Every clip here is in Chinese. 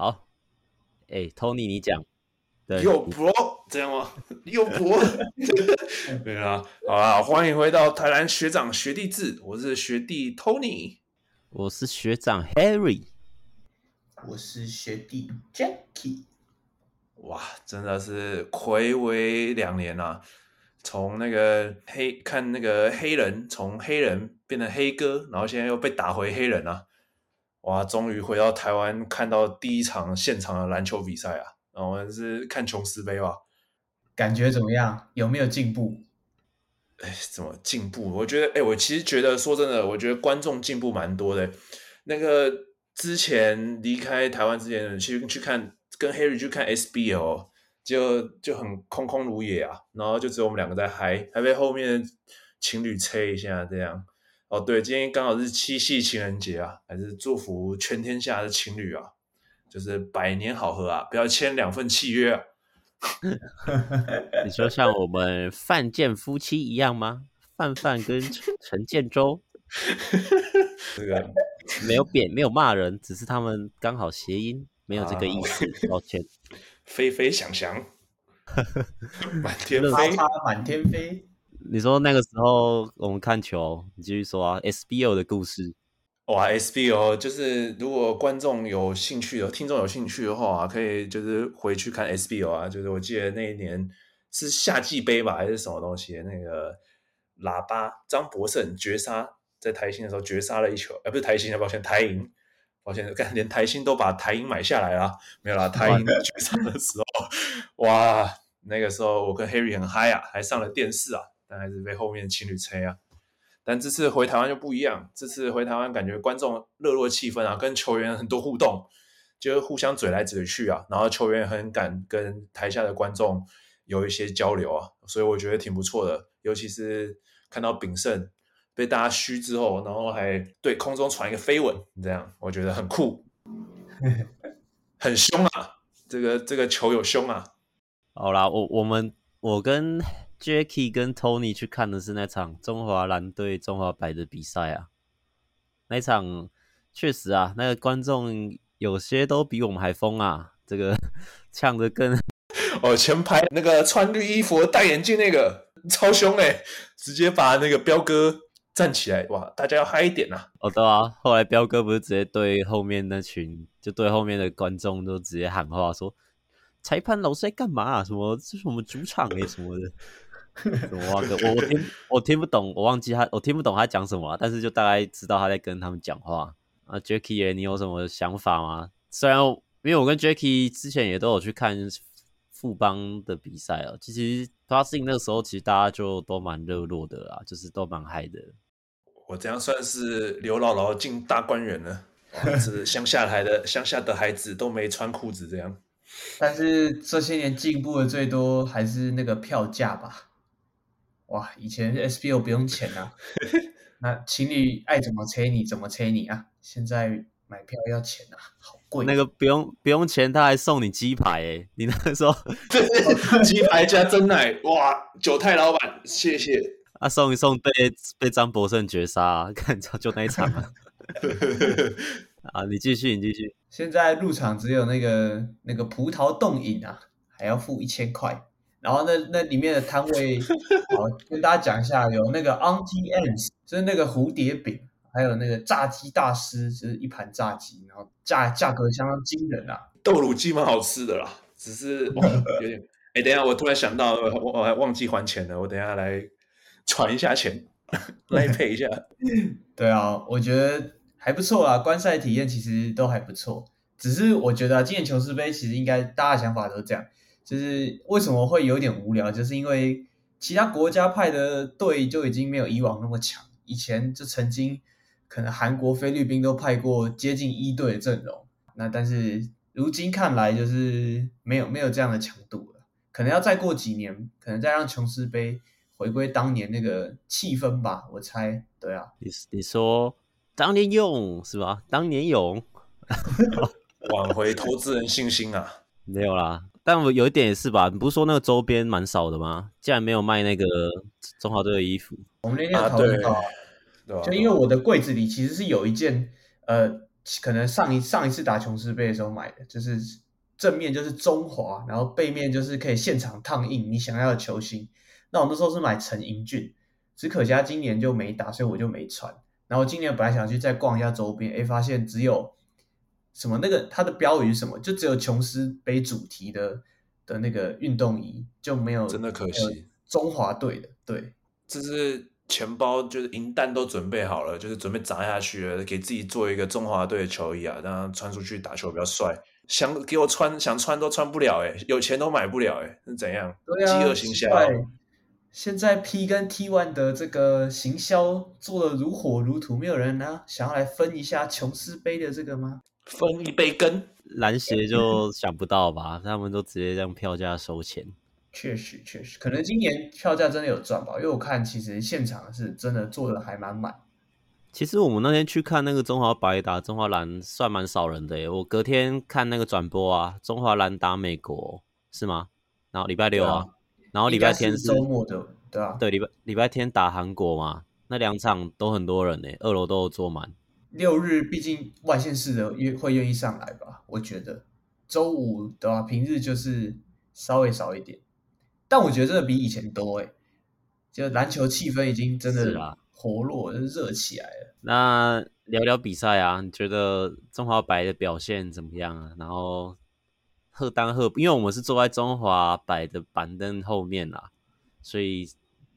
好，哎，Tony，你讲，有 Bro 这样吗？有 Bro，对啊，好啦，欢迎回到台南学长学弟制，我是学弟 Tony，我是学长 Harry，我是学弟 Jackie 哇，真的是暌违两年啊，从那个黑看那个黑人，从黑人变成黑哥，然后现在又被打回黑人啊。哇！终于回到台湾，看到第一场现场的篮球比赛啊！然后我们是看琼斯杯吧？感觉怎么样？有没有进步？哎，怎么进步？我觉得，哎，我其实觉得，说真的，我觉得观众进步蛮多的。那个之前离开台湾之前，去去看跟 Harry 去看 SBL，就就很空空如也啊。然后就只有我们两个在嗨，还被后面情侣催一下这样。哦，对，今天刚好是七夕情人节啊，还是祝福全天下的情侣啊，就是百年好合啊，不要签两份契约啊。你说像我们范建夫妻一样吗？范范跟陈建州，这个没有贬，没有骂人，只是他们刚好谐音，没有这个意思，啊、抱歉。飞飞翔翔，满天飞，满天飞。你说那个时候我们看球，你继续说啊，SBO 的故事。哇，SBO 就是如果观众有兴趣的，听众有兴趣的话，啊可以就是回去看 SBO 啊。就是我记得那一年是夏季杯吧，还是什么东西？那个喇叭张博胜绝杀，在台新的时候绝杀了一球，哎，不是台新的，抱歉，台银，抱歉，干连台新都把台银买下来了，没有啦，台银绝杀的时候，哇，那个时候我跟 Harry 很嗨啊，还上了电视啊。但还是被后面情侣催啊！但这次回台湾就不一样，这次回台湾感觉观众热络气氛啊，跟球员很多互动，就互相嘴来嘴去啊，然后球员很敢跟台下的观众有一些交流啊，所以我觉得挺不错的。尤其是看到炳胜被大家嘘之后，然后还对空中传一个飞吻，这样我觉得很酷，很凶啊！这个这个球有凶啊！好啦，我我们我跟。Jacky 跟 Tony 去看的是那场中华蓝队中华白的比赛啊，那场确实啊，那个观众有些都比我们还疯啊，这个 呛得更哦，前排那个穿绿衣服、戴眼镜那个超凶哎、欸，直接把那个彪哥站起来哇，大家要嗨一点呐、啊！哦对啊，后来彪哥不是直接对后面那群，就对后面的观众都直接喊话说，裁判老师在干嘛啊？什么这是我们主场哎、欸、什么的。什么啊？我我听我听不懂，我忘记他，我听不懂他讲什么，但是就大概知道他在跟他们讲话啊。Jacky，你有什么想法吗？虽然因为我跟 Jacky 之前也都有去看富邦的比赛啊，其实 Plus 那个时候其实大家就都蛮热络的啦，就是都蛮嗨的。我这样算是刘姥姥进大观园了，是乡下来的 乡下的孩子都没穿裤子这样。但是这些年进步的最多还是那个票价吧。哇，以前 SBO 不用钱啊，那情侣爱怎么催你怎么催你啊，现在买票要钱啊，好贵。那个不用不用钱，他还送你鸡排诶，你那个时候 鸡排加真奶，哇，九太老板，谢谢。啊，送一送被被张博胜绝杀，啊，看就那一场啊。啊，你继续，你继续。现在入场只有那个那个葡萄冻饮啊，还要付一千块。然后那那里面的摊位，好跟大家讲一下，有那个 Auntie Anne's，就是那个蝴蝶饼，还有那个炸鸡大师，就是一盘炸鸡，然后价价格相当惊人啊。豆乳鸡蛮好吃的啦，只是有点，哎，等一下我突然想到，我我还忘记还钱了，我等一下来传一下钱，来赔一下。对啊，我觉得还不错啊，观赛体验其实都还不错，只是我觉得啊，今年琼斯杯其实应该大家想法都是这样。就是为什么会有点无聊，就是因为其他国家派的队就已经没有以往那么强。以前就曾经可能韩国、菲律宾都派过接近一队的阵容，那但是如今看来就是没有没有这样的强度了。可能要再过几年，可能再让琼斯杯回归当年那个气氛吧。我猜，对啊，你你说当年勇是吧？当年勇 挽回投资人信心啊？没有啦。但我有一点也是吧，你不是说那个周边蛮少的吗？竟然没有卖那个中华队的衣服。我们那天讨论到，就因为我的柜子里其实是有一件呃可能上一上一次打琼斯杯的时候买的，就是正面就是中华，然后背面就是可以现场烫印你想要的球星。那我那时候是买陈英俊，只可惜他今年就没打，所以我就没穿。然后今年本来想去再逛一下周边，哎，发现只有什么那个它的标语是什么，就只有琼斯杯主题的的那个运动衣，就没有真的可惜中华队的，对，这是。钱包就是银弹都准备好了，就是准备砸下去了，给自己做一个中华队的球衣啊，让他穿出去打球比较帅。想给我穿，想穿都穿不了哎，有钱都买不了哎，是怎样？对啊，饥饿行销。现在 P 跟 T One 的这个行销做的如火如荼，没有人呢想要来分一下琼斯杯的这个吗？分一杯羹，篮协就想不到吧？他们都直接让票价收钱。确实，确实，可能今年票价真的有赚吧，因为我看其实现场是真的坐的还蛮满。其实我们那天去看那个中华白打中华蓝，算蛮少人的耶。我隔天看那个转播啊，中华蓝打美国是吗？然后礼拜六啊，啊然后礼拜天是周末的，对啊，对礼拜礼拜天打韩国嘛，那两场都很多人呢，二楼都有坐满。六日毕竟外县市的愿会愿意上来吧？我觉得周五的话，平日就是稍微少一点。但我觉得真的比以前多哎，就篮球气氛已经真的活络，热、啊、起来了。那聊聊比赛啊，你觉得中华白的表现怎么样啊？然后赫丹赫，因为我们是坐在中华白的板凳后面啦，所以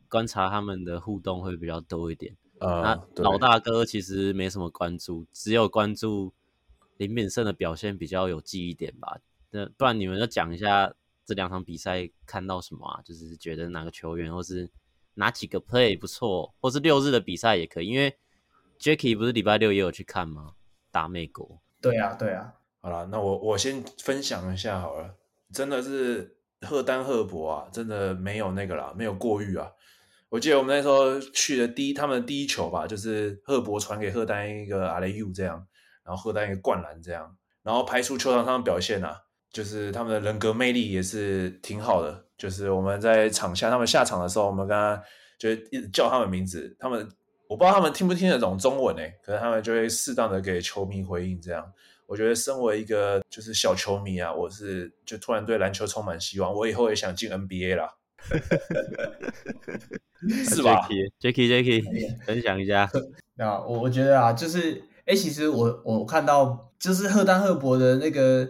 观察他们的互动会比较多一点。呃、那老大哥其实没什么关注，只有关注林敏胜的表现比较有记忆点吧。那不然你们就讲一下。这两场比赛看到什么啊？就是觉得哪个球员，或是哪几个 play 不错，或是六日的比赛也可以。因为 Jacky 不是礼拜六也有去看吗？打美国。对啊，对啊。好了，那我我先分享一下好了。真的是赫丹赫伯啊，真的没有那个啦，没有过誉啊。我记得我们那时候去的第一，他们的第一球吧，就是赫伯传给赫丹一个阿雷 U 这样，然后赫丹一个灌篮这样，然后排出球场上的表现啊。就是他们的人格魅力也是挺好的。就是我们在场下，他们下场的时候，我们刚刚就一直叫他们名字。他们我不知道他们听不听得懂中文诶，可是他们就会适当的给球迷回应。这样，我觉得身为一个就是小球迷啊，我是就突然对篮球充满希望。我以后也想进 NBA 啦，是吧？Jacky，Jacky，分享一下。那我我觉得啊，就是哎，其实我我看到就是赫丹赫伯的那个。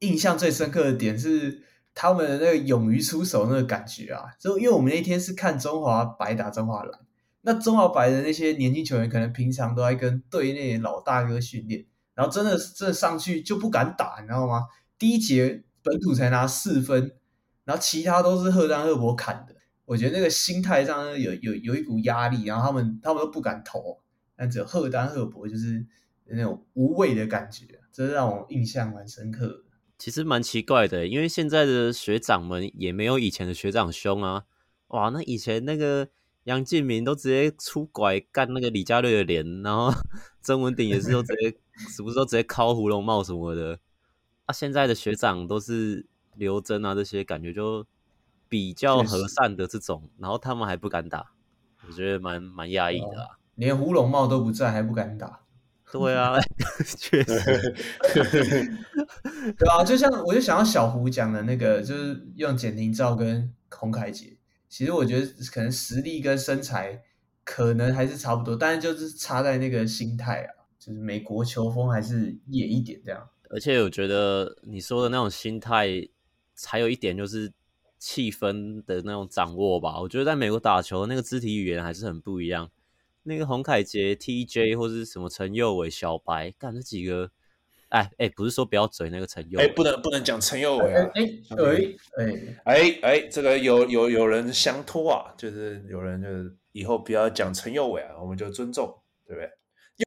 印象最深刻的点是他们的那个勇于出手那个感觉啊，就因为我们那天是看中华白打中华蓝，那中华白的那些年轻球员可能平常都在跟队内老大哥训练，然后真的真的上去就不敢打，你知道吗？第一节本土才拿四分，然后其他都是赫丹赫伯砍的，我觉得那个心态上有有有一股压力，然后他们他们都不敢投，但只有赫丹赫伯就是那种无畏的感觉，这是让我印象蛮深刻的。其实蛮奇怪的，因为现在的学长们也没有以前的学长凶啊！哇，那以前那个杨敬明都直接出拐干那个李佳瑞的脸，然后 曾文鼎也是都直接，是不是都直接敲胡龙帽什么的？啊，现在的学长都是刘铮啊，这些感觉就比较和善的这种，然后他们还不敢打，我觉得蛮蛮压抑的啊！连胡龙茂都不在，还不敢打。对啊，确实，对啊，就像我就想要小胡讲的那个，就是用简廷照跟洪凯杰，其实我觉得可能实力跟身材可能还是差不多，但是就是差在那个心态啊，就是美国球风还是野一点这样。而且我觉得你说的那种心态，还有一点就是气氛的那种掌握吧。我觉得在美国打球那个肢体语言还是很不一样。那个洪凯杰、TJ 或者是什么陈佑伟、小白，干这几个，哎哎，不是说不要嘴那个陈佑，哎，不能不能讲陈佑伟啊，哎哎哎哎哎，这个有有有人相托啊，就是有人就是以后不要讲陈佑伟啊，我们就尊重，对不对？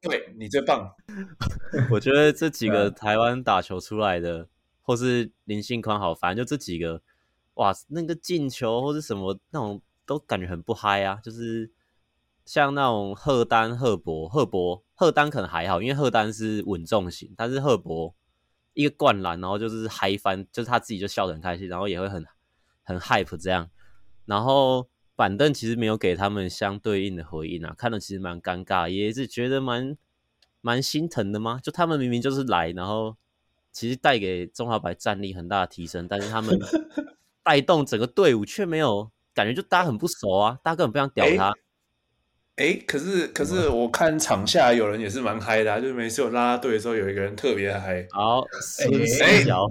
佑伟你最棒，我觉得这几个台湾打球出来的，或是林信宽好，反正就这几个，哇，那个进球或是什么那种都感觉很不嗨啊，就是。像那种赫丹、赫伯、赫伯、赫丹可能还好，因为赫丹是稳重型，但是赫伯一个灌篮，然后就是嗨翻，就是他自己就笑得很开心，然后也会很很 hype 这样。然后板凳其实没有给他们相对应的回应啊，看了其实蛮尴尬，也是觉得蛮蛮心疼的吗？就他们明明就是来，然后其实带给中华白战力很大的提升，但是他们带动整个队伍却没有感觉，就大家很不熟啊，大家根本不想屌他。哎、欸，可是可是我看场下有人也是蛮嗨的、啊，就是每次有拉拉队的时候，有一个人特别嗨。好，孙思尧，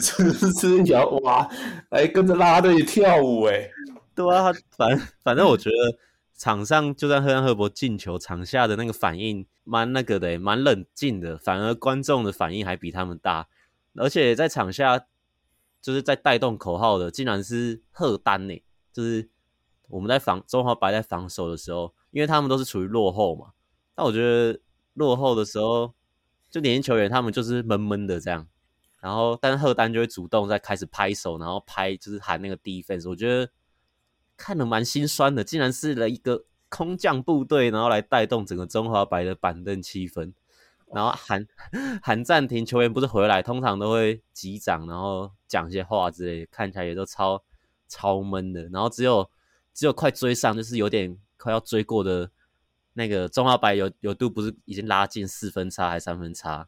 孙思尧，哇，来跟着拉拉队跳舞哎。对啊，反反正我觉得场上就算赫兰赫伯进球，场下的那个反应蛮那个的，蛮冷静的，反而观众的反应还比他们大。而且在场下就是在带动口号的，竟然是贺丹呢，就是我们在防中华白在防守的时候，因为他们都是处于落后嘛。但我觉得落后的时候，就年轻球员他们就是闷闷的这样，然后但是贺丹就会主动在开始拍手，然后拍就是喊那个 defense，我觉得。看得蛮心酸的，竟然是了一个空降部队，然后来带动整个中华白的板凳气氛，然后喊喊 暂停，球员不是回来，通常都会击掌，然后讲一些话之类的，看起来也都超超闷的。然后只有只有快追上，就是有点快要追过的那个中华白有有度不是已经拉近四分差还是三分差，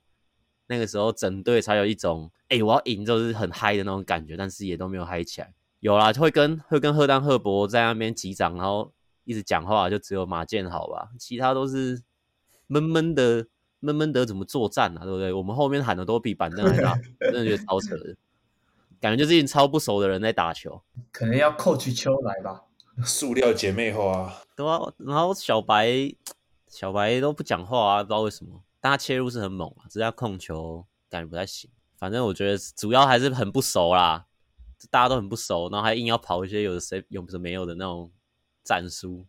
那个时候整队才有一种哎、欸、我要赢就是很嗨的那种感觉，但是也都没有嗨起来。有啦，会跟会跟赫丹赫伯在那边击掌，然后一直讲话，就只有马建好吧，其他都是闷闷的，闷闷的怎么作战啊？对不对？我们后面喊的都比板凳还大，真的觉得超扯的，感觉就是一群超不熟的人在打球，可能要 coach 秋来吧，塑料姐妹花，对啊，然后小白小白都不讲话啊，不知道为什么，但他切入是很猛啊，只是他控球感觉不太行，反正我觉得主要还是很不熟啦。大家都很不熟，然后还硬要跑一些有的谁有什么没有的那种战术，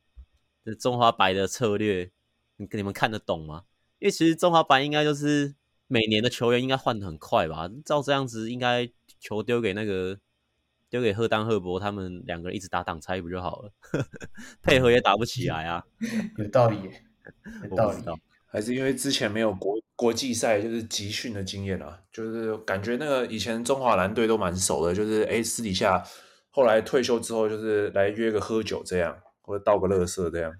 这中华白的策略，你你们看得懂吗？因为其实中华白应该就是每年的球员应该换的很快吧？照这样子，应该球丢给那个丢给赫丹赫伯他们两个人一直打挡拆不就好了？配合也打不起来啊，有道理，有道理。还是因为之前没有国国际赛，就是集训的经验啊，就是感觉那个以前中华蓝队都蛮熟的，就是哎私底下后来退休之后，就是来约个喝酒这样，或者倒个垃圾这样，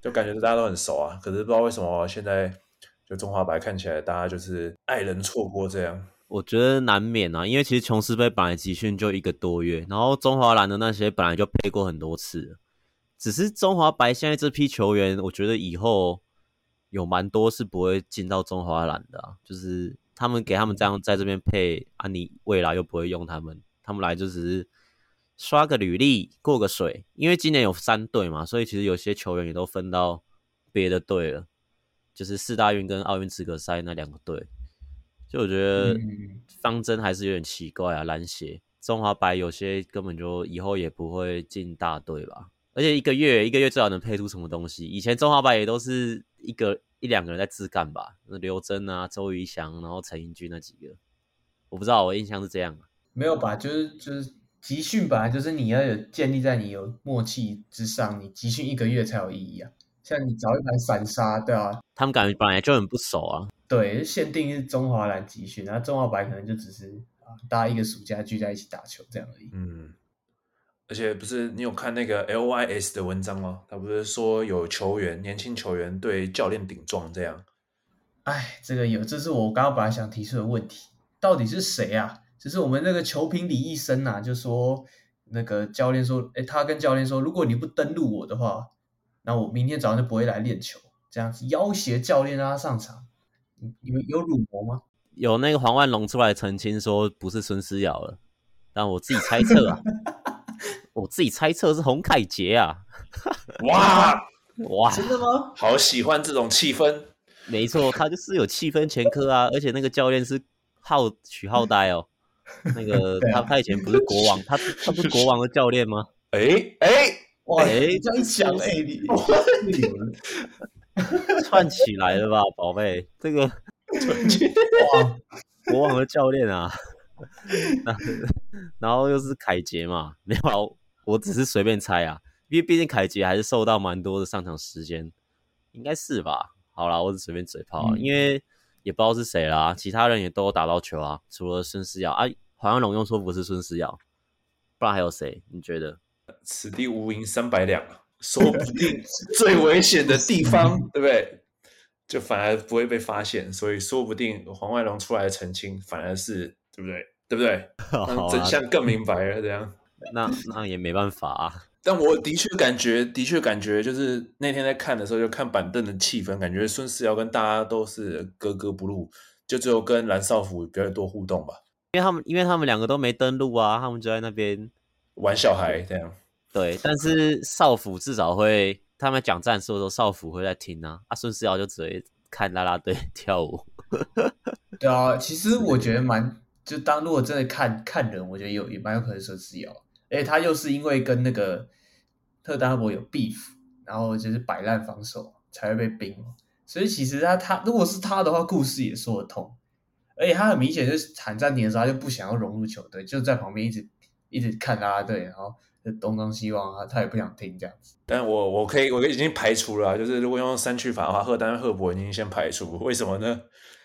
就感觉大家都很熟啊。可是不知道为什么现在就中华白看起来大家就是爱人错过这样，我觉得难免啊，因为其实琼斯杯本来集训就一个多月，然后中华蓝的那些本来就配过很多次，只是中华白现在这批球员，我觉得以后。有蛮多是不会进到中华蓝的，就是他们给他们这样在这边配啊，你未来又不会用他们，他们来就只是刷个履历过个水。因为今年有三队嘛，所以其实有些球员也都分到别的队了，就是四大运跟奥运资格赛那两个队。就我觉得方针还是有点奇怪啊，篮协中华白有些根本就以后也不会进大队吧。而且一个月一个月最好能配出什么东西？以前中华白也都是一个一两个人在自干吧，刘真啊、周瑜翔，然后陈英军那几个，我不知道，我印象是这样。没有吧？就是就是集训本来就是你要有建立在你有默契之上，你集训一个月才有意义啊。像你找一盘散沙，对啊，他们感觉本来就很不熟啊。对，限定是中华蓝集训，然后中华白可能就只是啊，大家一个暑假聚在一起打球这样而已。嗯。而且不是你有看那个 LYS 的文章吗？他不是说有球员年轻球员对教练顶撞这样？哎，这个有，这是我刚刚本来想提出的问题，到底是谁啊？就是我们那个球评李医生啊，就说那个教练说，哎，他跟教练说，如果你不登录我的话，那我明天早上就不会来练球，这样子要挟教练让他上场。你们有辱没吗？有那个黄万龙出来澄清说不是孙思瑶了，但我自己猜测啊。我自己猜测是洪凯杰啊！哇 哇，真的吗？好喜欢这种气氛。没错，他就是有气氛前科啊，而且那个教练是浩许浩呆哦。那个他他以前不是国王，他他不是国王的教练吗？哎哎哇哎，这样讲哎你 串起来了吧，宝贝？这个哇，国王的教练啊！然后又是凯杰嘛，没有，我只是随便猜啊，因为毕竟凯杰还是受到蛮多的上场时间，应该是吧？好啦，我只随便嘴炮，嗯、因为也不知道是谁啦，其他人也都有打到球啊，除了孙思尧啊，好像龙用说不是孙思尧，不然还有谁？你觉得？此地无银三百两，说不定最危险的地方，对不对？就反而不会被发现，所以说不定黄外龙出来澄清，反而是对不对？对不对？让真相更明白了，这样。那那也没办法啊。但我的确感觉，的确感觉，就是那天在看的时候，就看板凳的气氛，感觉孙思尧跟大家都是格格不入，就只有跟蓝少辅比较多互动吧。因为他们，因为他们两个都没登录啊，他们就在那边玩小孩这样。对，但是少辅至少会，他们讲战术的时候，少辅会在听啊。啊，孙思尧就只会看啦啦队 跳舞。对啊，其实我觉得蛮，就当如果真的看看人，我觉得有也蛮有可能孙思尧。哎，他又是因为跟那个特丹伯有 beef，然后就是摆烂防守才会被冰，所以其实他他如果是他的话，故事也说得通。而且他很明显就是喊暂停的时候，他就不想要融入球队，就在旁边一直一直看啦啦队，然后东张西望啊，他也不想听这样子。但我我可以我已经排除了，就是如果用三去法的话，赫丹赫伯已经先排除，为什么呢？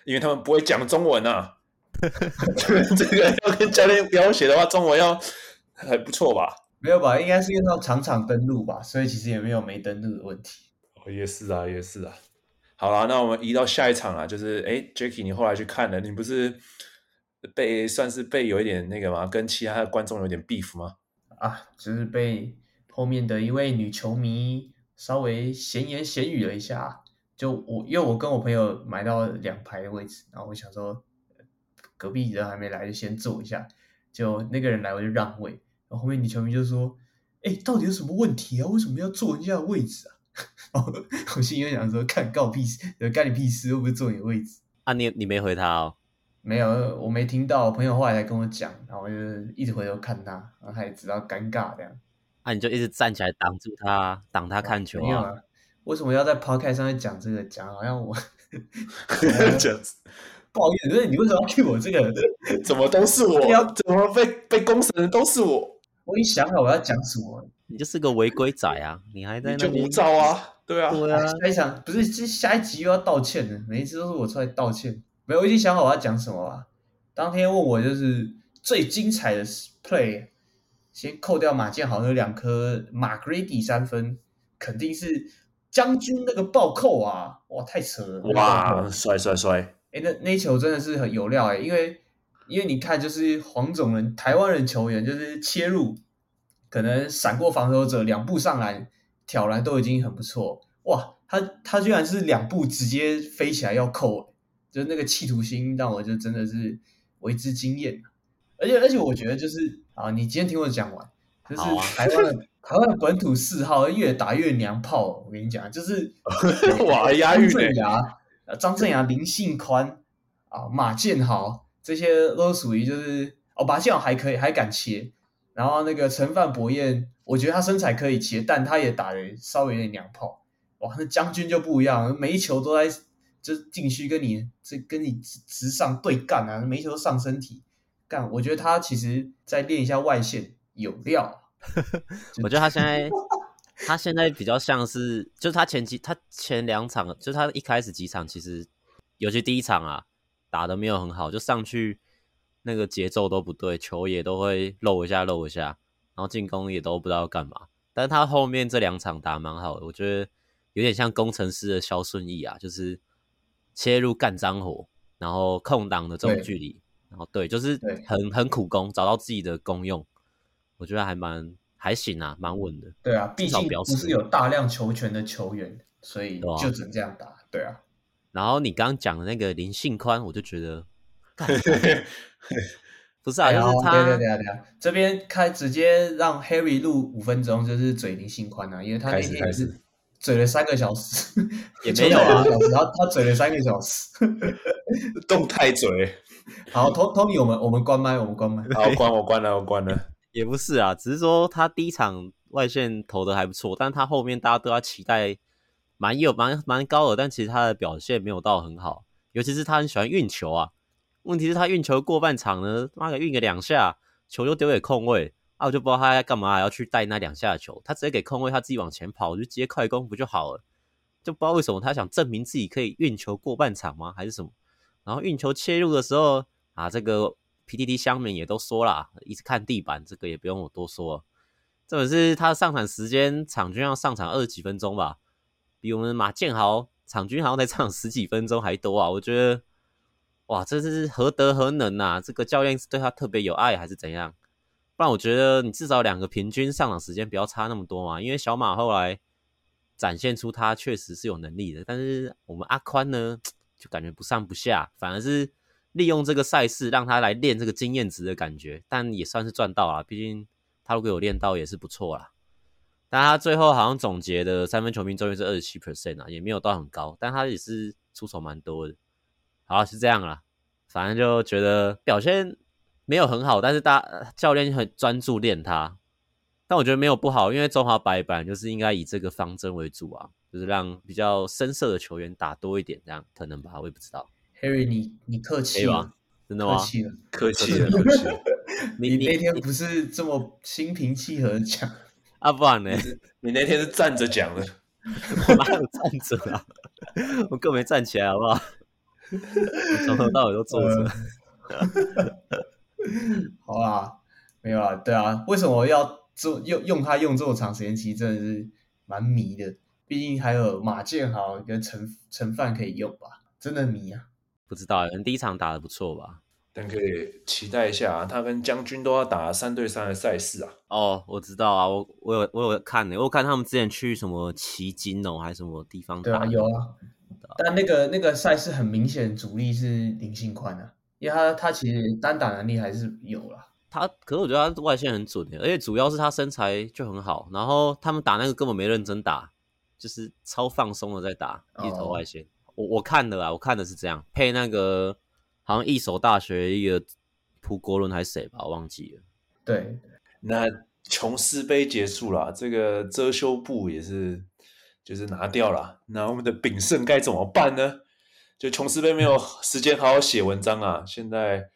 因为他们不会讲中文啊。这个要跟教练要写的话，中文要。还不错吧？没有吧？应该是因为他场场登录吧，所以其实也没有没登录的问题。哦，也是啊，也是啊。好啦，那我们移到下一场啊，就是哎，Jacky，你后来去看了，你不是被算是被有一点那个吗？跟其他的观众有点 beef 吗？啊，就是被后面的一位女球迷稍微闲言闲语了一下。就我，因为我跟我朋友买到两排的位置，然后我想说隔壁人还没来，就先坐一下。就那个人来，我就让位。然后后面女球迷就说：“哎、欸，到底有什么问题啊？为什么要坐人家的位置啊？” 然后我心里想说：“看，干我屁事，干你屁事，又不是坐你的位置。”啊，你你没回他哦？没有，我没听到。我朋友后来才跟我讲，然后我就一直回头看他，然后他也知道尴尬这样。啊，你就一直站起来挡住他，挡他看球啊？没有啊？为什么要在 podcast 上面讲这个？讲好像我这样子。不好意思，就是你为什么要 cue 我这个？怎么都是我？要怎么被被公审的都是我？我已经想好我要讲什么。你就是个违规仔啊！你还在那就无照啊？对啊，对啊。下一场不是，这下一集又要道歉了。每一次都是我出来道歉。没有，我已经想好我要讲什么了。当天问我就是最精彩的 play，先扣掉马建豪那两颗马格里迪三分，肯定是将军那个暴扣啊！哇，太扯了！哇，帅帅帅！哎，那那球真的是很有料哎，因为因为你看，就是黄种人台湾人球员，就是切入可能闪过防守者，两步上篮挑篮都已经很不错哇！他他居然是两步直接飞起来要扣，就是那个企图心让我就真的是为之惊艳。而且而且我觉得就是啊，你今天听我讲完，就是台湾的、啊、台湾的本土四号越打越娘炮，我跟你讲，就是 哇押韵嘞。呃，张镇阳、林信宽啊，马建豪这些都属于就是哦，马建豪还可以，还敢切。然后那个陈范博彦，我觉得他身材可以切，但他也打得稍微有点娘炮。哇，那将军就不一样，每一球都在就禁区跟你这跟你直上对干啊，每一球都上身体干。我觉得他其实再练一下外线有料。我觉得他现在。他现在比较像是，就是他前几，他前两场，就是他一开始几场，其实尤其第一场啊，打的没有很好，就上去那个节奏都不对，球也都会漏一下漏一下，然后进攻也都不知道干嘛。但他后面这两场打蛮好的，我觉得有点像工程师的肖顺义啊，就是切入干脏活，然后空档的这种距离，然后对，就是很很苦攻，找到自己的功用，我觉得还蛮。还行啊，蛮稳的。对啊，毕竟不是有大量球权的球员，所以就只能这样打。对啊。然后你刚刚讲的那个林信宽，我就觉得 不是啊，就是他。对对对对，这边开直接让 Harry 录五分钟，就是嘴林信宽啊，因为他那天也是嘴了三个小时，也没有啊，然后他嘴了三个小时，动态嘴。好，Tony，我们我们关麦，我们关麦。好，关我关了，我关了。也不是啊，只是说他第一场外线投的还不错，但他后面大家都要期待蛮有蛮蛮高的，但其实他的表现没有到很好，尤其是他很喜欢运球啊。问题是，他运球过半场呢，妈的运个两下，球就丢给空位啊，我就不知道他在干嘛，要去带那两下的球，他直接给空位，他自己往前跑，就接快攻不就好了？就不知道为什么他想证明自己可以运球过半场吗？还是什么？然后运球切入的时候啊，这个。PTT 乡民也都说了，一直看地板，这个也不用我多说。这本是他上场时间，场均要上场二十几分钟吧，比我们马建豪场均好像才唱十几分钟还多啊！我觉得，哇，这是何德何能啊？这个教练是对他特别有爱还是怎样？不然我觉得你至少两个平均上场时间不要差那么多嘛。因为小马后来展现出他确实是有能力的，但是我们阿宽呢，就感觉不上不下，反而是利用这个赛事让他来练这个经验值的感觉，但也算是赚到了，毕竟他如果有练到也是不错啦。但他最后好像总结的三分球命中率是二十七 percent 啊，也没有到很高，但他也是出手蛮多的。好，是这样啦，反正就觉得表现。没有很好，但是大教练很专注练他，但我觉得没有不好，因为中华白板就是应该以这个方针为主啊，就是让比较深色的球员打多一点，这样可能吧，我也不知道。Harry，你你客气了，真的吗？客气了，客气了，客气了。你你那天不是这么心平气和的讲啊？不然呢？你那天是站着讲的，我哪有站着啊？我更没站起来，好不好？从头到尾都坐着。好啦，没有啊，对啊，为什么要做用用它用这么长时间？其实真的是蛮迷的，毕竟还有马建豪跟陈陈范可以用吧，真的迷啊！不知道，可能第一场打的不错吧，但可以期待一下啊，他跟将军都要打三对三的赛事啊。哦，我知道啊，我我有我有看呢，我有看他们之前去什么奇金哦，还是什么地方打？对啊，有啊，但那个那个赛事很明显主力是林信宽啊。因为他他其实单打能力还是有啦，他可是我觉得他外线很准的，而且主要是他身材就很好，然后他们打那个根本没认真打，就是超放松的在打一投外线。Oh. 我我看的啊，我看的是这样，配那个好像一所大学一个蒲国伦还是谁吧，我忘记了。对，那琼斯杯结束了，这个遮羞布也是就是拿掉了，那我们的炳胜该怎么办呢？就琼斯杯没有时间好好写文章啊，现在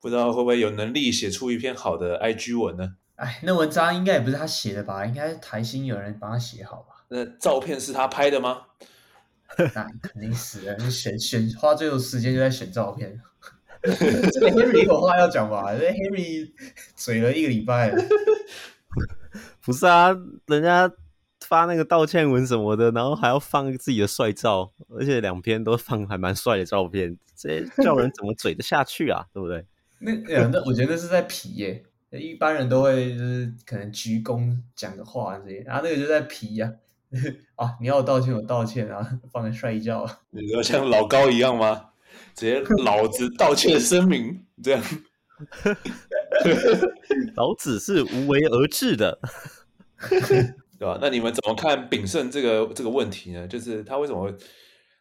不知道会不会有能力写出一篇好的 IG 文呢？哎，那文章应该也不是他写的吧？应该是台新有人帮他写好吧？那照片是他拍的吗？那肯定死了，选选花最后时间就在选照片。这个 Henry 有话要讲吧？这 Henry 嘴了一个礼拜了。不是啊，人家。发那个道歉文什么的，然后还要放自己的帅照，而且两篇都放还蛮帅的照片，这些叫人怎么嘴得下去啊？对不对？那那我觉得那是在皮耶，一般人都会就是可能鞠躬讲个话这些，然后那个就在皮呀，啊，你要我道歉我道歉啊，放个帅照，你说像老高一样吗？直接老子道歉声明这样，老子是无为而治的。对吧？那你们怎么看炳胜这个这个问题呢？就是他为什么会？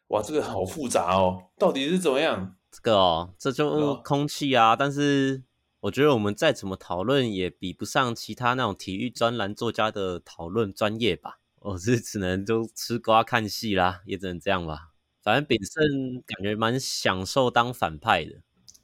哇，这个好复杂哦，到底是怎么样？这个哦，这就空气啊。哦、但是我觉得我们再怎么讨论，也比不上其他那种体育专栏作家的讨论专业吧。我是只能就吃瓜看戏啦，也只能这样吧。反正秉胜感觉蛮享受当反派的。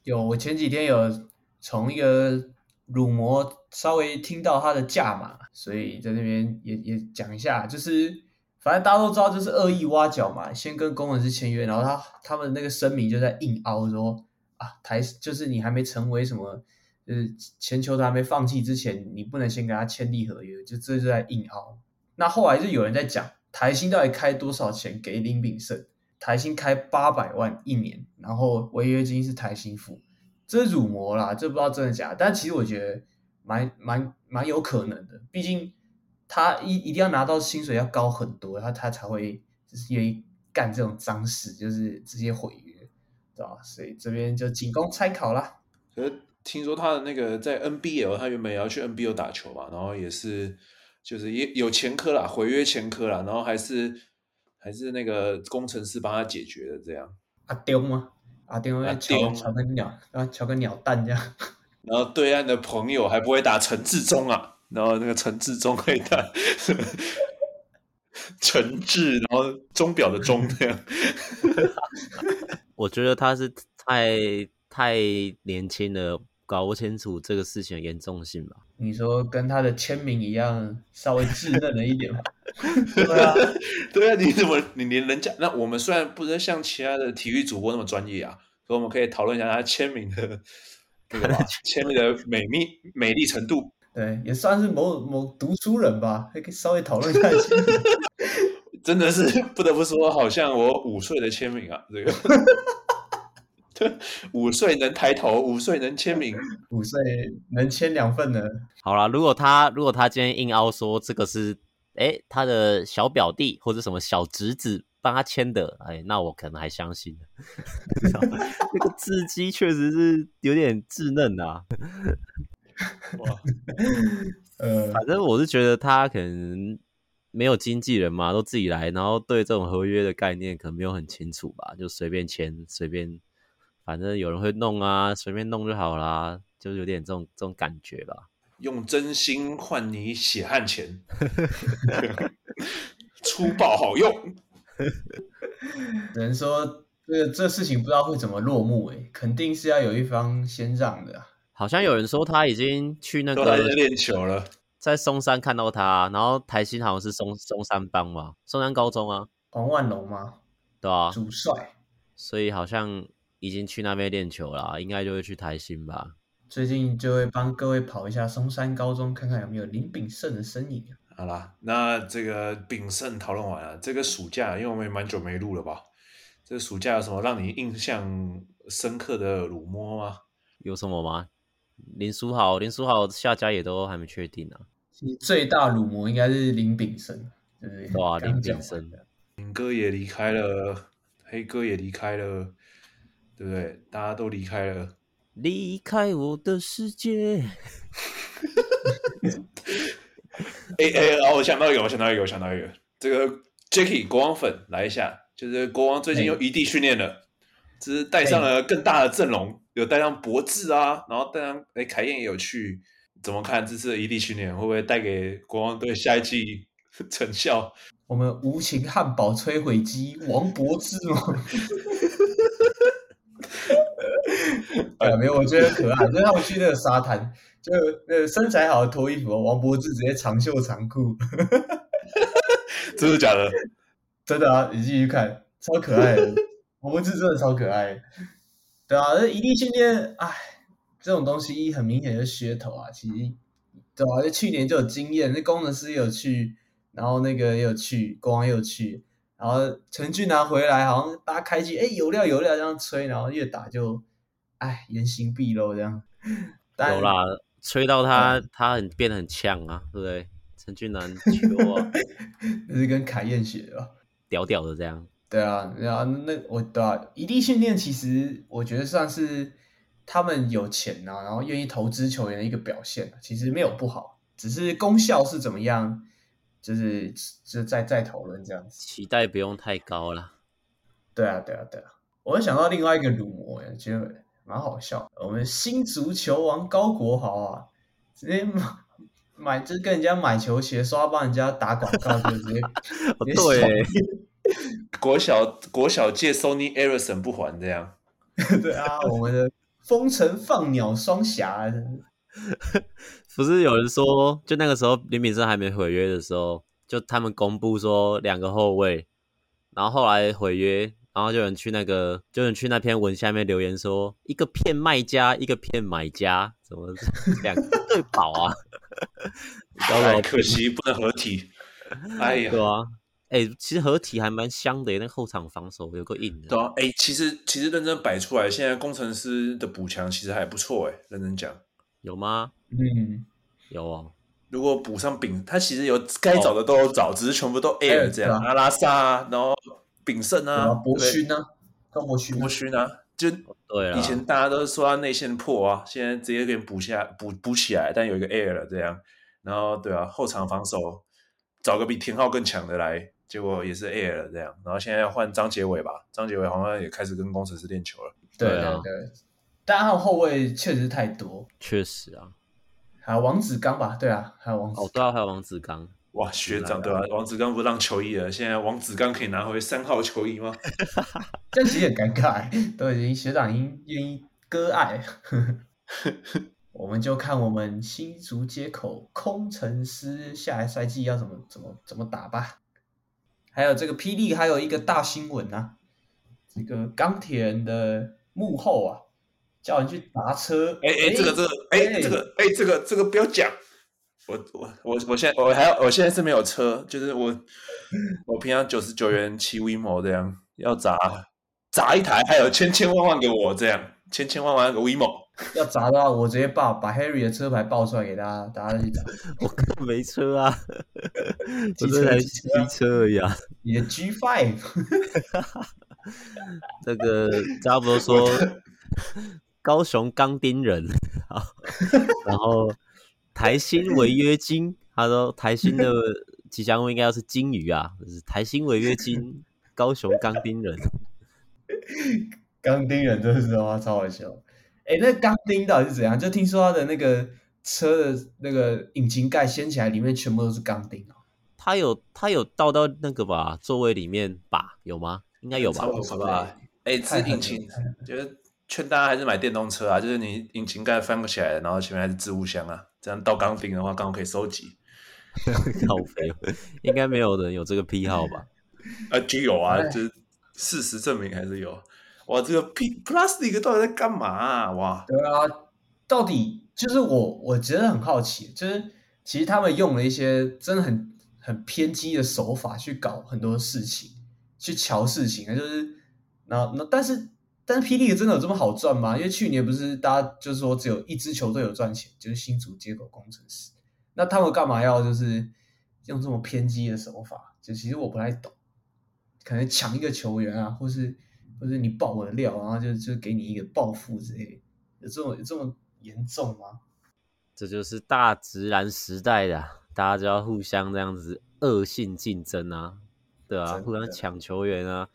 有，我前几天有从一个。乳魔稍微听到他的价码，所以在那边也也讲一下，就是反正大家都知道，就是恶意挖角嘛，先跟工程师签约，然后他他们那个声明就在硬凹说啊，台就是你还没成为什么，就是全球都还没放弃之前，你不能先跟他签立合约，就这就在硬凹。那后来就有人在讲，台新到底开多少钱给林炳胜？台新开八百万一年，然后违约金是台新付。这是辱没啦，这不知道真的假的，但其实我觉得蛮蛮蛮有可能的，毕竟他一一定要拿到薪水要高很多，他他才会就是愿意干这种脏事，就是直接毁约，对吧？所以这边就仅供参考啦。可是听说他的那个在 NBL，他原本也要去 NBL 打球嘛，然后也是就是也有前科啦，毁约前科啦，然后还是还是那个工程师帮他解决的这样。阿丢吗？阿丁会敲敲个鸟，啊，敲个鸟蛋这样。然后对岸的朋友还不会打陈志忠啊，然后那个陈志忠会打 陈志，然后钟表的钟这样。我觉得他是太太年轻了，搞不清楚这个事情的严重性吧。你说跟他的签名一样，稍微稚嫩了一点吗？对啊，对啊，你怎么你连人家那我们虽然不是像其他的体育主播那么专业啊，所以我们可以讨论一下他签名的这个 签名的美丽美丽程度。对，也算是某某读书人吧，可以稍微讨论一下签名。真的是不得不说，好像我五岁的签名啊，这个 五岁能抬头，五岁能签名，五岁能签两份呢。好啦，如果他如果他今天硬凹说这个是哎他的小表弟或者什么小侄子帮他签的，哎，那我可能还相信。那个字迹确实是有点稚嫩啊。哇，呃，反正我是觉得他可能。没有经纪人嘛，都自己来，然后对这种合约的概念可能没有很清楚吧，就随便签，随便，反正有人会弄啊，随便弄就好啦，就有点这种这种感觉吧。用真心换你血汗钱，粗暴好用。只能说这这事情不知道会怎么落幕诶，肯定是要有一方先让的。好像有人说他已经去那个练球了。在松山看到他，然后台新好像是松松山帮嘛，松山高中啊，王万龙吗？对啊，主帅，所以好像已经去那边练球了，应该就会去台新吧。最近就会帮各位跑一下松山高中，看看有没有林炳胜的身影。好啦，那这个炳胜讨论完了，这个暑假因为我们也蛮久没录了吧？这个暑假有什么让你印象深刻的辱没吗？有什么吗？林书豪，林书豪下家也都还没确定呢、啊。其实最大辱没应该是林炳胜，对不对？哇，林炳胜，林哥也离开了，黑哥也离开了，对不对？大家都离开了，离开我的世界。哎哎，哦，我想到一个，我想到一个，我想到一个，这个 Jacky 国王粉来一下，就是国王最近又异地训练了，只是带上了更大的阵容，有带上博智啊，然后带上哎凯燕也有去。怎么看这次的异地训练会不会带给国王队下一季 成效？我们无情汉堡摧毁机王博智吗？哎，没有，我觉得可爱。就是他们去那个沙滩，就那个身材好的脱衣服，王柏芝直接长袖长裤，真的假的？真的啊！你继续看，超可爱的，王柏芝真的超可爱。对啊，那异地训练，哎。这种东西很明显是噱头啊，其实对啊，就去年就有经验，那工程师也有去，然后那个也有去，国王也有去，然后陈俊南回来，好像大家开机，哎，有料有料这样吹，然后越打就，哎，原形毕露这样。有啦，吹到他，嗯、他很变得很呛啊，对不对？陈俊南球啊，那是跟凯燕学的吧，屌屌的这样。对啊，然后那我对啊，异地训练其实我觉得算是。他们有钱啊，然后愿意投资球员的一个表现，其实没有不好，只是功效是怎么样，就是就再再讨论这样子。期待不用太高了。对啊，对啊，对啊。我会想到另外一个辱没，觉得蛮好笑。我们新足球王高国豪啊，直接买买就跟人家买球鞋，说要帮人家打广告，就直接 对，国小国小借 Sony Ericsson 不还这样。对啊，我们的。风尘放鸟双侠，不是有人说，就那个时候林炳胜还没毁约的时候，就他们公布说两个后卫，然后后来毁约，然后就有人去那个，就有人去那篇文下面留言说，一个骗卖家，一个骗买家，怎么两个 对宝啊？太可惜不能合体，哎呀，对啊。哎、欸，其实合体还蛮香的，那个后场防守有个硬的。对啊，哎、欸，其实其实认真摆出来，现在工程师的补强其实还不错，哎，认真讲。有吗？嗯，有哦。如果补上丙，他其实有该找的都有找，哦、只是全部都 air 这样。阿拉萨，然后炳胜啊，博勋啊，高博勋，博勋啊，就对啊。以前大家都说他内线破啊，现在直接给补下补补起来，但有一个 air 了这样。然后对啊，后场防守找个比田浩更强的来。结果也是 air 了这样，然后现在要换张杰伟吧，张杰伟好像也开始跟工程师练球了。对对对，但他的后卫确实太多，确实啊，还有王子刚吧？对啊，还有王子。哦，对啊，还有王子刚。哇，学长对吧、啊？王子刚不让球衣了，现在王子刚可以拿回三号球衣吗？这其实很尴尬，都已经学长已经愿意割爱，我们就看我们新竹街口工程师下一赛季要怎么怎么怎么打吧。还有这个霹雳还有一个大新闻啊，这个钢铁人的幕后啊，叫人去砸车。哎哎，这个这个，哎这个哎这个这个不要讲，我我我我现在我还要我现在是没有车，就是我我平常九十九元骑 WeMo 这样，要砸砸一台，还有千千万万给我这样，千千万万个 WeMo。要砸的话，我直接爆把 Harry 的车牌爆出来给大家，大家去砸。我根本没车啊，机我这台机车机车而已啊。你的 G Five，这个差不多说高雄钢钉人啊，然后台新违约金，他说台新的吉祥物应该要是金鱼啊，就是台新违约金，高雄钢钉人，钢钉人这是话超好笑。哎，那钢钉到底是怎样？就听说他的那个车的那个引擎盖掀起来，里面全部都是钢钉哦。他有他有倒到那个吧座位里面吧？有吗？应该有吧？好吧。哎，这引擎，觉得劝大家还是买电动车啊，就是你引擎盖翻不起来，然后前面还是置物箱啊，这样到钢钉的话，刚好可以收集。好肥，应该没有人有这个癖好吧？啊，就有啊，就是事实证明还是有。哇，这个 P Plastic 到底在干嘛啊？哇，对啊，到底就是我，我觉得很好奇，就是其实他们用了一些真的很很偏激的手法去搞很多事情，去瞧事情啊，就是那那但是但是 P League 真的有这么好赚吗？因为去年不是大家就是说只有一支球队有赚钱，就是新竹接口工程师，那他们干嘛要就是用这么偏激的手法？就其实我不太懂，可能抢一个球员啊，或是。或是你爆我的料，然后就就给你一个暴富之类的，有这么有这么严重吗？这就是大直男时代的，大家就要互相这样子恶性竞争啊，对啊，互相抢球员啊，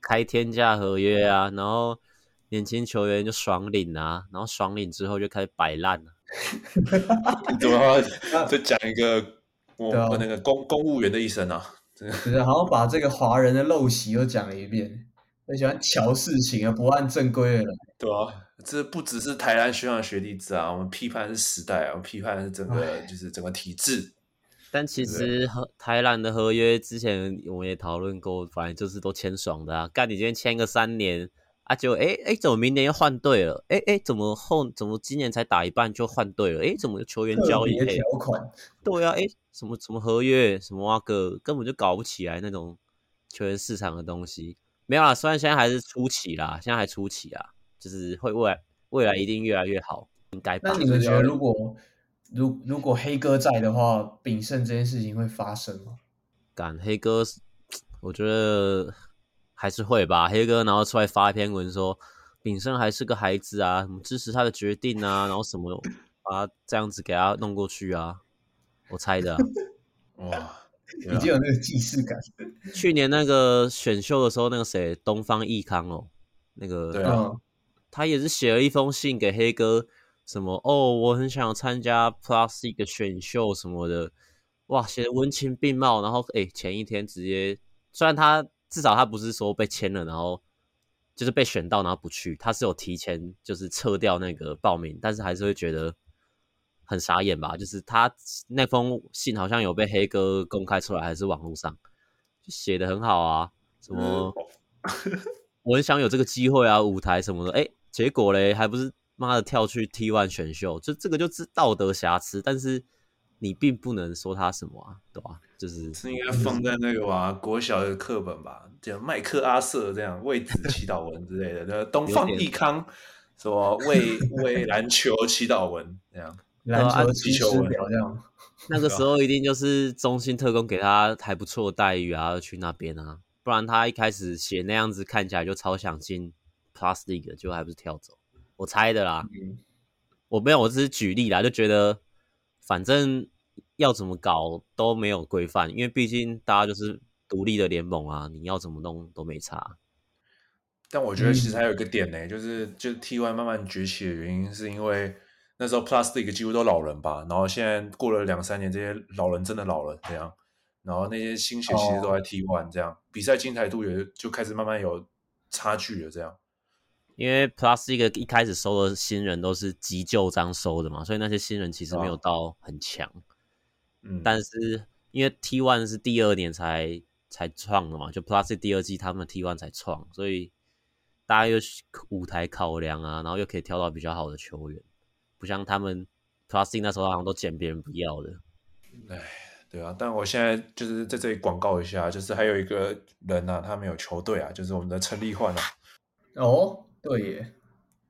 开天价合约啊，然后年轻球员就爽领啊，然后爽领之后就开始摆烂了。怎么再讲一个我们那个公公务员的一生啊？就是好像把这个华人的陋习又讲了一遍。很喜欢瞧事情啊，不按正规的来。对啊，这不只是台湾学长学弟制啊，我们批判的是时代啊，我们批判的是整个就是整个体制。但其实和台南的合约之前我们也讨论过，反正就是都签爽的啊。干你今天签个三年啊就，就哎哎怎么明年又换队了？哎哎怎么后怎么今年才打一半就换队了？哎怎么球员交易条款？对啊，哎什么什么合约什么啊个根本就搞不起来那种球员市场的东西。没有啦，虽然现在还是初期啦，现在还初期啊，就是会未来未来一定越来越好，应该。那你们觉得，如果如如果黑哥在的话，炳胜这件事情会发生吗？敢黑哥，我觉得还是会吧。黑哥然后出来发一篇文说，炳胜还是个孩子啊，什么支持他的决定啊，然后什么啊这样子给他弄过去啊，我猜的、啊。哇。已经有那个既视感。去年那个选秀的时候，那个谁，东方益康哦，那个对啊，他也是写了一封信给黑哥，什么哦，我很想参加 Plus 一个选秀什么的，哇，写的文情并茂。然后哎，前一天直接，虽然他至少他不是说被签了，然后就是被选到然后不去，他是有提前就是撤掉那个报名，但是还是会觉得。很傻眼吧？就是他那封信好像有被黑哥公开出来，还是网络上就写的很好啊？什么 我很想有这个机会啊，舞台什么的。哎，结果嘞，还不是妈的跳去 T1 选秀？就这个就是道德瑕疵，但是你并不能说他什么啊，对吧？就是是应该放在那个吧，国小的课本吧，叫麦克阿瑟这样为子祈祷文之类的。那东方益康什么为为篮球祈祷文这样。篮球祈求文这样，那个时候一定就是中信特工给他还不错的待遇啊，去那边啊，不然他一开始写那样子看起来就超想进 Plus League，就还不是跳走，我猜的啦。嗯、我没有，我只是举例啦，就觉得反正要怎么搞都没有规范，因为毕竟大家就是独立的联盟啊，你要怎么弄都没差。但我觉得其实还有一个点呢、欸，就是就是 T1 慢慢崛起的原因是因为。那时候 Plus League 几乎都老人吧，然后现在过了两三年，这些老人真的老了这样，然后那些新血其实都在 T One 这样，oh. 比赛精彩度也就开始慢慢有差距了这样。因为 Plus League 一开始收的新人都是急救章收的嘛，所以那些新人其实没有到很强。嗯，oh. 但是因为 T One 是第二年才才创的嘛，就 Plus 第二季他们 T One 才创，所以大家又舞台考量啊，然后又可以挑到比较好的球员。不像他们 Plus 那时候好像都捡别人不要的，哎，对啊，但我现在就是在这里广告一下，就是还有一个人啊，他没有球队啊，就是我们的陈立焕啊。哦，对耶，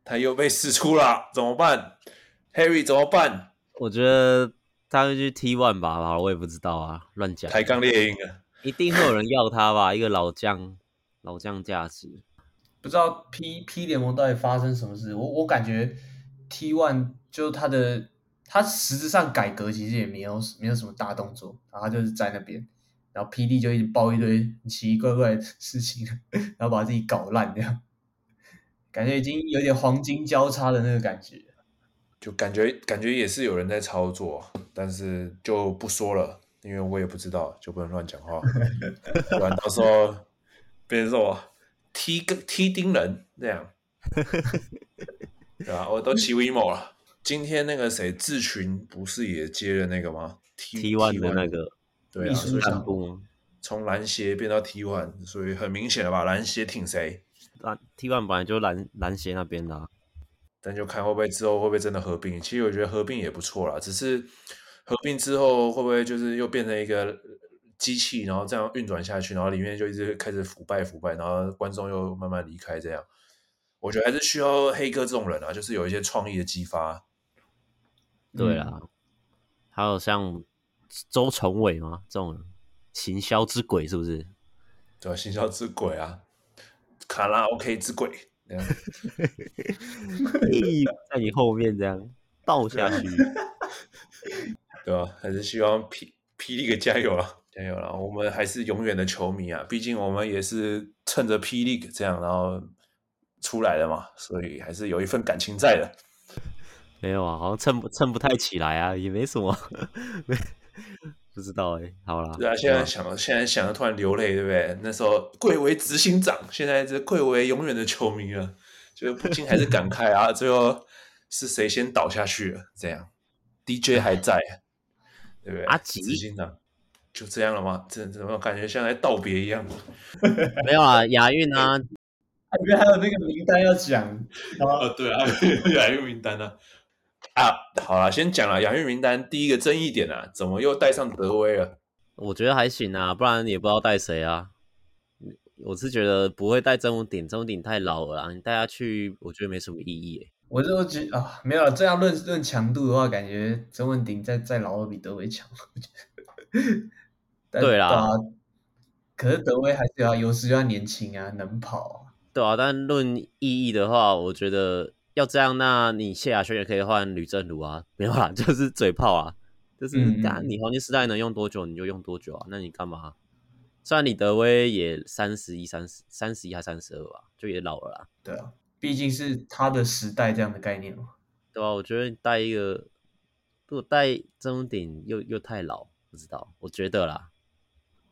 他又被试出了，怎么办？Harry 怎么办？我觉得他会去 T one 吧，我也不知道啊，乱讲。抬杠猎鹰啊，一定会有人要他吧？一个老将，老将价值。不知道 P P 联盟到底发生什么事？我我感觉 T one 就他的他实质上改革其实也没有没有什么大动作，然后他就是在那边，然后 PD 就一直爆一堆奇奇怪怪的事情，然后把自己搞烂这样，感觉已经有点黄金交叉的那个感觉，就感觉感觉也是有人在操作，但是就不说了，因为我也不知道，就不能乱讲话，不然到时候别人说我。踢个踢钉人这样，对吧？我都骑 WeMo 了。今天那个谁志群不是也接了那个吗？T one 的那个，对啊，所以从篮协变到 T one，所以很明显的吧？篮协挺谁？篮 T one 本来就篮篮协那边的，啊，但就看会不会之后会不会真的合并。其实我觉得合并也不错啦，只是合并之后会不会就是又变成一个。机器，然后这样运转下去，然后里面就一直开始腐败腐败，然后观众又慢慢离开，这样，我觉得还是需要黑哥这种人啊，就是有一些创意的激发。对啊，嗯、还有像周崇伟嘛，这种行销之鬼是不是？对、啊，行销之鬼啊，卡拉 OK 之鬼，这样在你后面这样倒下去，对吧、啊？还是希望霹霹雳给加油了。加油了，我们还是永远的球迷啊！毕竟我们也是趁着 P League 这样，然后出来的嘛，所以还是有一份感情在的。没有啊，好像蹭不蹭不太起来啊，也没什么，不知道哎、欸。好了，对啊，现在想，啊、现在想的突然流泪，对不对？那时候贵为执行长，现在是贵为永远的球迷了，就不禁还是感慨啊，最后是谁先倒下去了？这样，DJ 还在，对不对？阿吉执行长。就这样了吗？这怎么感觉像在道别一样？没有啊，亚运啊，里面还有那个名单要讲啊、哦。对啊，亚运名单呢、啊？啊，好了，先讲了亚运名单。第一个争议点啊，怎么又带上德威了？我觉得还行啊，不然也不知道带谁啊。我是觉得不会带曾文鼎，曾文鼎太老了啊，你带他去，我觉得没什么意义。我就觉得啊，没有了。这样论论强度的话，感觉曾文鼎再再老比德威强。我觉得。对啦，啊，可是德威还是要有时要年轻啊，能跑啊。对啊，但论意义的话，我觉得要这样，那你谢亚轩也可以换吕正儒啊，没有啦，就是嘴炮啊，就是你黄金时代能用多久你就用多久啊，那你干嘛？虽然李德威也三十一、三十、三十一还三十二吧，就也老了啦。对啊，毕竟是他的时代这样的概念嘛。对啊，我觉得带一个，如果带曾文鼎又又太老，不知道，我觉得啦。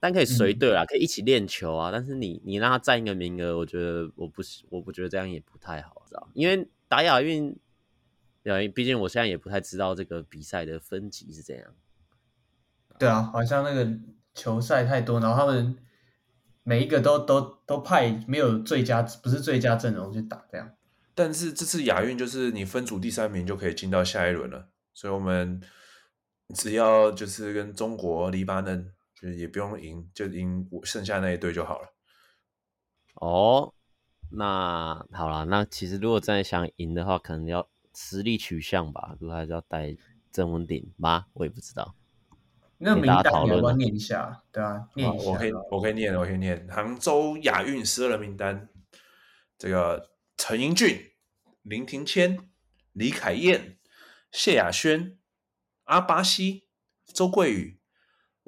但可以随队啊，可以一起练球啊。嗯、但是你你让他占一个名额，我觉得我不是我不觉得这样也不太好，知道？因为打亚运，亚运毕竟我现在也不太知道这个比赛的分级是怎样。对啊，好像那个球赛太多，然后他们每一个都都都派没有最佳，不是最佳阵容去打这样。但是这次亚运就是你分组第三名就可以进到下一轮了，所以我们只要就是跟中国、黎巴嫩。就也不用赢，就赢剩下那一队就好了。哦，那好了，那其实如果真的想赢的话，可能要实力取向吧，如果还是要带郑文鼎吗？我也不知道。那名单你要不要念一下？对啊，念一下。我可以，我可以念，我可以念。杭州亚运十二人名单：这个陈英俊、林庭谦、李凯燕、谢雅轩、阿巴西、周桂宇。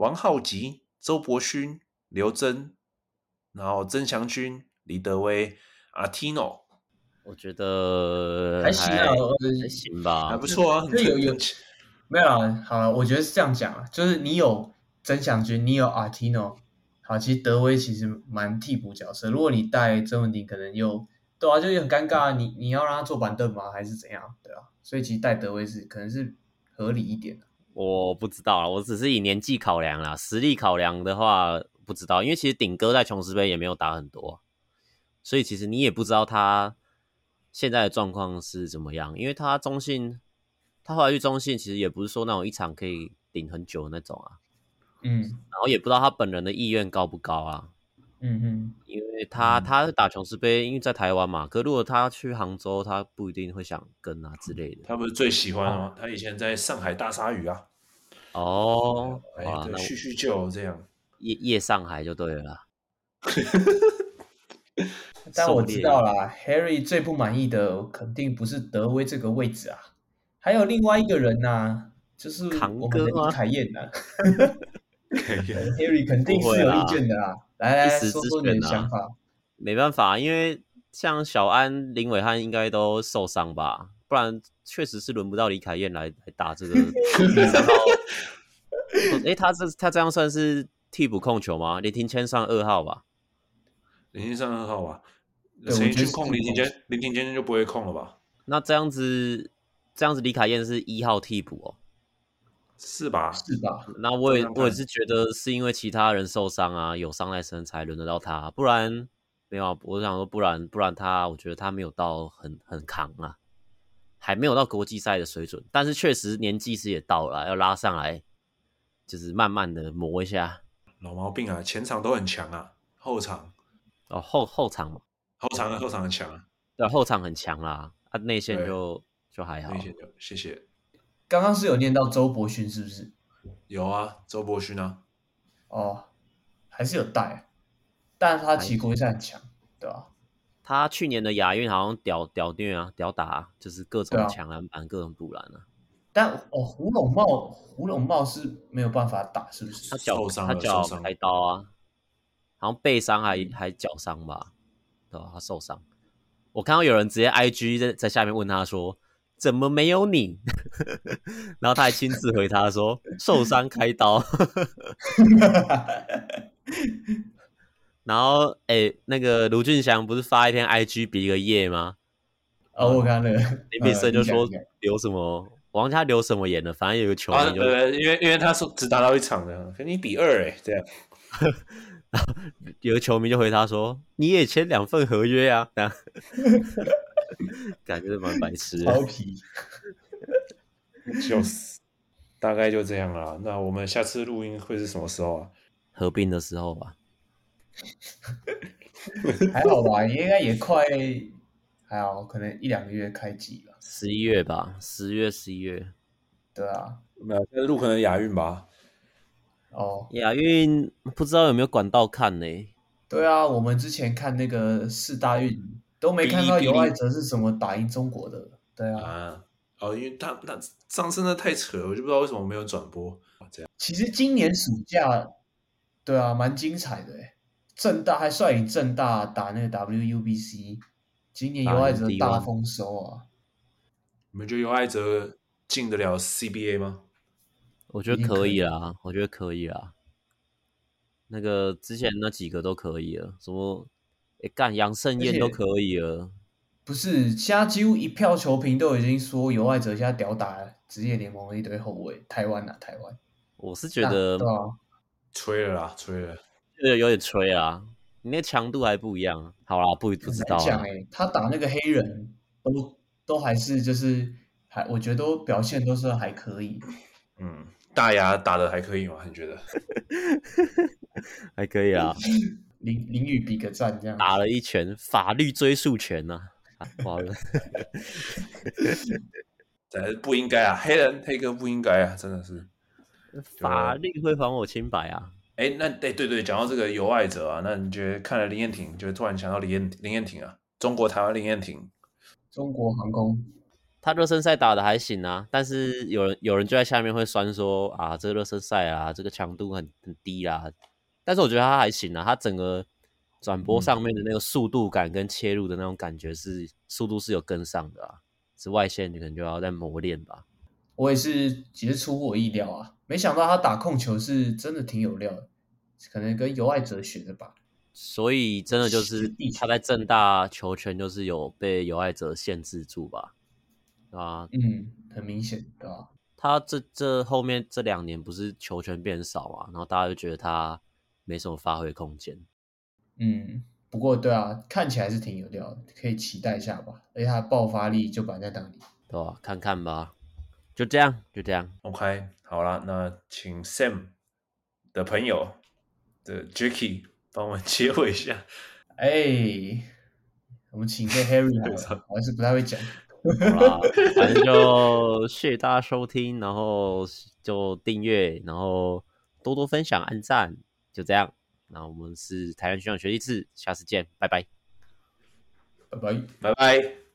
王浩吉、周伯勋、刘真，然后曾祥军、李德威、阿提诺，我觉得还行啊，还行吧，还不错啊。有有没有啊？好了，我觉得是这样讲啊，就是你有曾祥军，你有阿提诺，好，其实德威其实蛮替补角色。如果你带曾文鼎，可能又对啊，就很尴尬。你你要让他坐板凳吗？还是怎样？对啊，所以其实带德威是可能是合理一点的。我不知道啊，我只是以年纪考量啦，实力考量的话不知道，因为其实顶哥在琼斯杯也没有打很多，所以其实你也不知道他现在的状况是怎么样，因为他中信，他后来去中信其实也不是说那种一场可以顶很久的那种啊。嗯，然后也不知道他本人的意愿高不高啊。嗯哼，因为他他打琼斯杯，因为在台湾嘛。可如果他去杭州，他不一定会想跟啊之类的。他不是最喜欢吗？他以前在上海大鲨鱼啊。哦，哎，对，叙叙旧这样。夜夜上海就对了啦。但我知道啦，Harry 最不满意的肯定不是德威这个位置啊，还有另外一个人呐、啊，就是我们的李凯燕呐。Harry 肯定是有意见的啦，来来说说你的想法。没办法，因为像小安、林伟汉应该都受伤吧，不然确实是轮不到李凯燕来来打这个。哎，他这他这样算是替补控球吗？林庭谦上二号吧？林庭上二号吧？谁去控林庭谦？林庭谦就不会控了吧？那这样子，这样子李凯燕是一号替补哦。是吧？是吧？那我也我也是觉得是因为其他人受伤啊，有伤在身才轮得到他，不然没有。我想说，不然不然他，我觉得他没有到很很扛啊，还没有到国际赛的水准。但是确实年纪是也到了，要拉上来，就是慢慢的磨一下。老毛病啊，前场都很强啊，后场哦后后场嘛，后场后场很强啊，对，后场很强啦，啊内线就就还好。内线就谢谢。刚刚是有念到周伯勋是不是？有啊，周伯勋啊。哦，还是有带，但是他其实国际赛很强，对吧、啊？他去年的亚运好像屌屌虐啊，屌打、啊，就是各种抢篮板，啊、各种补篮啊。但哦，胡龙茂胡龙茂是没有办法打，是不是？他脚伤他脚开刀啊，好像背伤还还脚伤吧？对吧、啊？他受伤。我看到有人直接 IG 在在下面问他说。怎么没有你？然后他还亲自回他说受伤开刀。然后哎、欸，那个卢俊祥不是发一篇 IG 比一个耶吗？哦，我看了。林炳生就说留什么，我忘记他留什么言的。反正有个球迷就，啊、因为因为他说只打到一场的，跟你比二哎，这样。然后有个球迷就回他说：“你也签两份合约啊。”这样。感觉蛮白痴的，超皮，就是大概就这样了。那我们下次录音会是什么时候啊？合并的时候吧。还好吧，应该也快，还好，可能一两个月开机吧。十一月吧，十月、十一月。对啊，没有，现在录可能亚运吧。哦，亚运不知道有没有管道看呢？对啊，我们之前看那个四大运。都没看到尤艾哲是怎么打赢中国的，对啊，啊，哦，因为他他上次那太扯了，我就不知道为什么没有转播。这样，其实今年暑假，对啊，蛮精彩的诶，政大还率领正大打那个 WUBC，今年尤艾哲大丰收啊。你们觉得尤艾哲进得了 CBA 吗？我觉得可以啊，我觉得可以啊。那个之前那几个都可以了，什么？哎，干杨盛燕都可以了，不是？现在几乎一票球评都已经说尤爱哲现在屌打职业联盟的一堆后卫，台湾啊，台湾。我是觉得，啊、吹了啦，吹了，有有点吹啊。你那强度还不一样。好啦，不不知道。讲哎，他打那个黑人都都还是就是还，我觉得都表现都是还可以。嗯，大牙打的还可以吗？你觉得？还可以啊。淋淋雨比个赞，这样打了一拳，法律追诉权呐、啊，哇了，不应该啊，黑人黑哥不应该啊，真的是，法律会还我清白啊。哎、欸，那对对对，讲到这个有爱者啊，那你觉得看了林彦廷，就突然想到林彦林彦廷啊，中国台湾林彦廷，中国航空，他热身赛打的还行啊，但是有人有人就在下面会酸说啊，这个热身赛啊，这个强度很很低啦。但是我觉得他还行啊，他整个转播上面的那个速度感跟切入的那种感觉是速度是有跟上的啊，是外线你可能就要再磨练吧。我也是，其实出乎我意料啊，没想到他打控球是真的挺有料的，可能跟尤爱哲学的吧。所以真的就是他在正大球权就是有被尤爱哲限制住吧？啊，嗯，很明显，对吧？他这这后面这两年不是球权变少嘛，然后大家就觉得他。没什么发挥空间，嗯，不过对啊，看起来是挺有料的，可以期待一下吧。而且他的爆发力就摆在那里，对吧？看看吧，就这样，就这样。OK，好了，那请 Sam 的朋友的 Jacky 帮我们结尾一下。哎、欸，我们请个 Harry 好了，我还是不太会讲。好啦，反正就谢谢大家收听，然后就订阅，然后多多分享、按赞，就这样。那我们是台湾学长学弟次，下次见，拜拜，拜拜，拜拜。